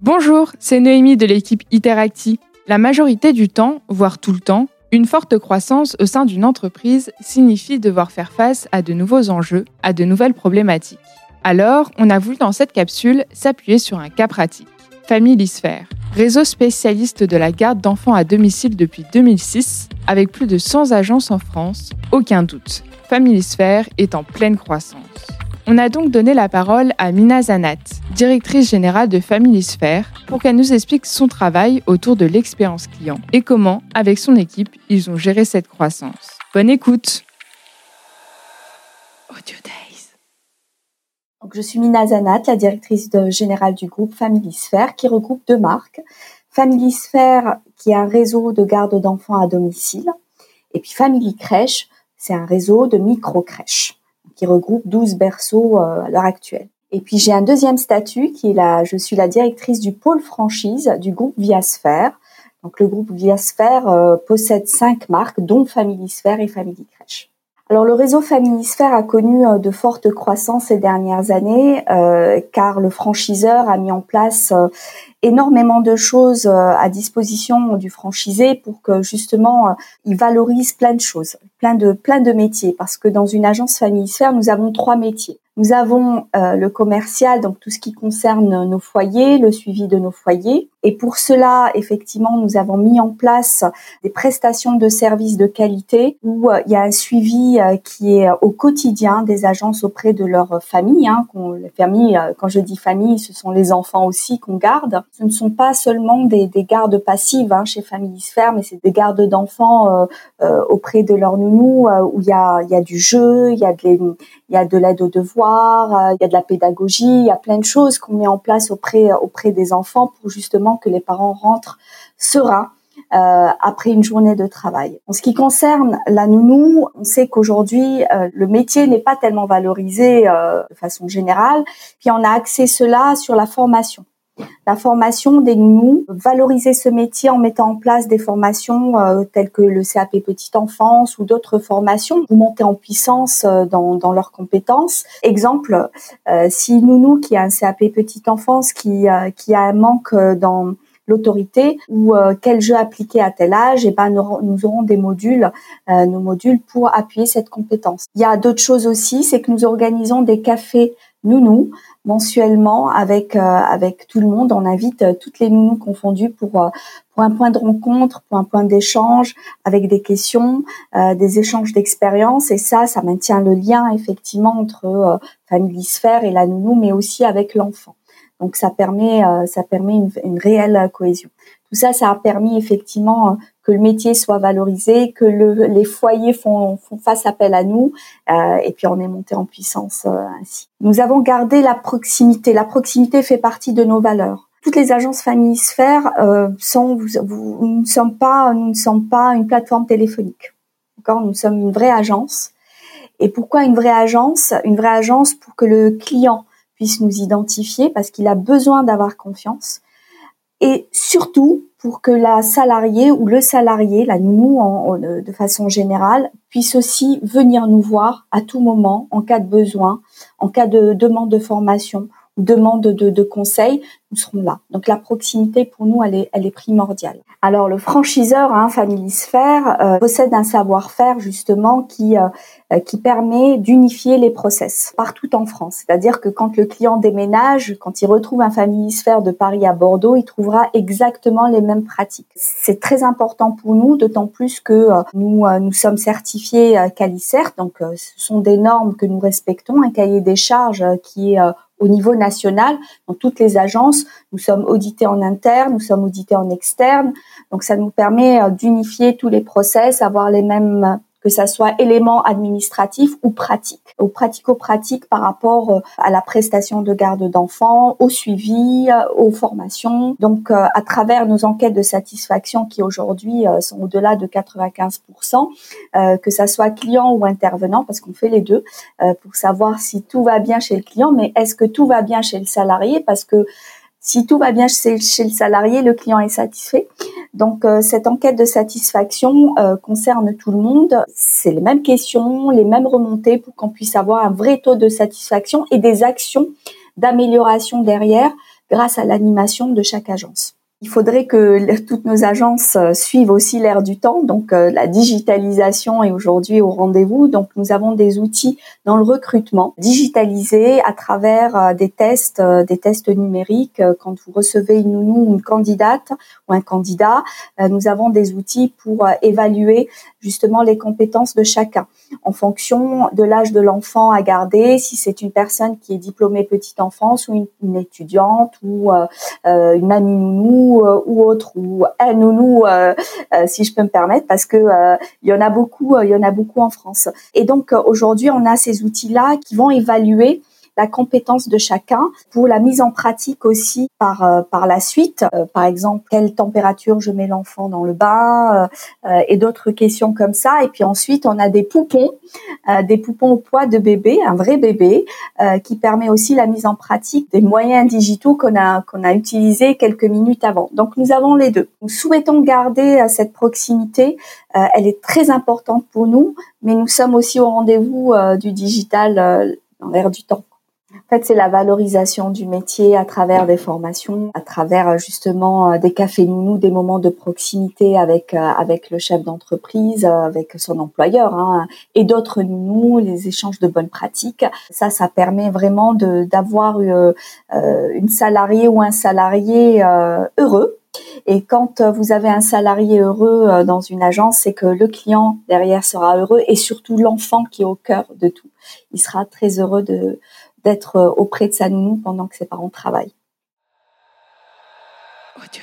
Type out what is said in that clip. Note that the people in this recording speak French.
Bonjour, c'est Noémie de l'équipe Iteracti. La majorité du temps, voire tout le temps, une forte croissance au sein d'une entreprise signifie devoir faire face à de nouveaux enjeux, à de nouvelles problématiques. Alors, on a voulu dans cette capsule s'appuyer sur un cas pratique. Familisphère, réseau spécialiste de la garde d'enfants à domicile depuis 2006, avec plus de 100 agences en France, aucun doute. Familisphère est en pleine croissance. On a donc donné la parole à Mina Zanat, directrice générale de Familisphère, pour qu'elle nous explique son travail autour de l'expérience client et comment, avec son équipe, ils ont géré cette croissance. Bonne écoute Audio Days. Je suis Mina Zanat, la directrice générale du groupe Familisphère, qui regroupe deux marques. Familisphère, qui est un réseau de garde d'enfants à domicile, et puis Family Crèche, c'est un réseau de micro-crèches qui regroupe 12 berceaux euh, à l'heure actuelle. Et puis j'ai un deuxième statut qui est la, je suis la directrice du pôle franchise du groupe Viasphère. Donc le groupe Viasphère euh, possède cinq marques, dont Familisphère et Family Crèche. Alors le réseau Familisphère a connu euh, de fortes croissances ces dernières années, car le franchiseur a mis en place énormément de choses à disposition du franchisé pour que justement il valorise plein de choses, plein de plein de métiers. Parce que dans une agence Familisphère, nous avons trois métiers. Nous avons euh, le commercial, donc tout ce qui concerne nos foyers, le suivi de nos foyers. Et pour cela, effectivement, nous avons mis en place des prestations de services de qualité où euh, il y a un suivi euh, qui est au quotidien des agences auprès de leurs familles. Hein, les familles, quand je dis famille, ce sont les enfants aussi qu'on garde. Ce ne sont pas seulement des, des gardes passives hein, chez Family Sphere, mais c'est des gardes d'enfants auprès de leurs nounous où il y a, y a du jeu, il y a de, l'aide aux devoirs, euh, il y a de la pédagogie, il y a plein de choses qu'on met en place auprès auprès des enfants pour justement que les parents rentrent sereins euh, après une journée de travail. En ce qui concerne la nounou, on sait qu'aujourd'hui euh, le métier n'est pas tellement valorisé de façon générale, puis on a axé cela sur la formation la formation des nounous, valoriser ce métier en mettant en place des formations euh, telles que le CAP petite enfance ou d'autres formations pour monter en puissance euh, dans, dans, leurs compétences. Exemple, euh, si nounou qui a un CAP petite enfance qui, qui a un manque dans l'autorité ou quel jeu appliquer à tel âge, et eh ben nous, aurons des modules, nos modules pour appuyer cette compétence. Il y a d'autres choses aussi, c'est que nous organisons des cafés nounous mensuellement avec euh, avec tout le monde. On invite euh, toutes les nounous confondues pour euh, pour un point de rencontre, pour un point d'échange, avec des questions, des échanges d'expériences. Et ça, ça maintient le lien effectivement entre famille sphère et la nounou, mais aussi avec l'enfant. Donc ça permet ça permet une, une réelle cohésion. Tout ça, ça a permis effectivement que le métier soit valorisé, que le, les foyers font, font, appel à nous, euh, et puis on est monté en puissance euh, ainsi. Nous avons gardé la proximité. La proximité fait partie de nos valeurs. Toutes les agences famille sphère euh, sont, nous ne sommes pas, nous ne sommes pas une plateforme téléphonique. D'accord, nous sommes une vraie agence. Et pourquoi une vraie agence? Une vraie agence pour que le client puisse nous identifier parce qu'il a besoin d'avoir confiance. Et surtout, pour que la salariée ou le salarié, la nounou en, de façon générale, puisse aussi venir nous voir à tout moment en cas de besoin, en cas de demande de formation demande de, de conseil, nous serons là. Donc la proximité pour nous, elle est, elle est primordiale. Alors le franchiseur, hein, Familisphère, euh, possède un savoir-faire justement qui euh, euh, qui permet d'unifier les process partout en France. C'est-à-dire que quand le client déménage, quand il retrouve un Familisphère de Paris à Bordeaux, il trouvera exactement les mêmes pratiques. C'est très important pour nous, d'autant plus que nous nous sommes certifiés CaliCert, donc ce sont des normes que nous respectons, un cahier des charges qui est au niveau national, dans toutes les agences. Nous sommes audités en interne, nous sommes audités en externe. Donc ça nous permet euh, d'unifier tous les process, avoir les mêmes que ça soit élément administratif ou pratique, ou pratico-pratique par rapport euh, à la prestation de garde d'enfants, au suivi, euh, aux formations. Donc, euh, à travers nos enquêtes de satisfaction qui aujourd'hui sont au-delà de 95%, que ça soit client ou intervenant, parce qu'on fait les deux, pour savoir si tout va bien chez le client, mais est-ce que tout va bien chez le salarié, parce que si tout va bien chez, le salarié, le client est satisfait. Donc euh, cette enquête de satisfaction euh, concerne tout le monde. C'est les mêmes questions, les mêmes remontées pour qu'on puisse avoir un vrai taux de satisfaction et des actions d'amélioration derrière grâce à l'animation de chaque agence. Il faudrait que toutes nos agences euh, suivent aussi l'ère du temps. Donc, euh, la digitalisation est aujourd'hui au rendez-vous. Donc, nous avons des outils dans le recrutement digitalisés à travers euh, des tests, des tests numériques. Quand vous recevez une nounou, une candidate ou un candidat, nous avons des outils pour évaluer justement les compétences de chacun en fonction de l'âge de l'enfant à garder, si c'est une personne qui est diplômée petite enfance ou une, étudiante ou une mamie nounou euh, ou autre ou un nounou euh, euh, si je peux me permettre parce que il y en a beaucoup il y en a beaucoup en France. Et donc aujourd'hui on a ces outils là qui vont évaluer la compétence de chacun, pour la mise en pratique aussi par euh, par la suite. Euh, par exemple, quelle température je mets l'enfant dans le bain euh, et d'autres questions comme ça. Et puis ensuite, on a des poupons, des poupons au poids de bébé, un vrai bébé, qui permet aussi la mise en pratique des moyens digitaux qu'on a qu'on a utilisés quelques minutes avant. Donc nous avons les deux. Nous souhaitons garder cette proximité. elle est très importante pour nous, mais nous sommes aussi au rendez-vous du digital dans l'air du temps. En fait, c'est la valorisation du métier à travers des formations, à travers euh, justement euh, des cafés nounous, des moments de proximité avec euh, avec le chef d'entreprise, avec son employeur hein, et d'autres nounous, les échanges de bonnes pratiques. Ça, ça permet vraiment de d'avoir une salariée ou un salarié heureux et quand vous avez un salarié heureux dans une agence, c'est que le client derrière sera heureux et surtout l'enfant qui est au cœur de tout. Il sera très heureux de, d'être euh, auprès de sa nounou pendant que ses parents travaillent. Audio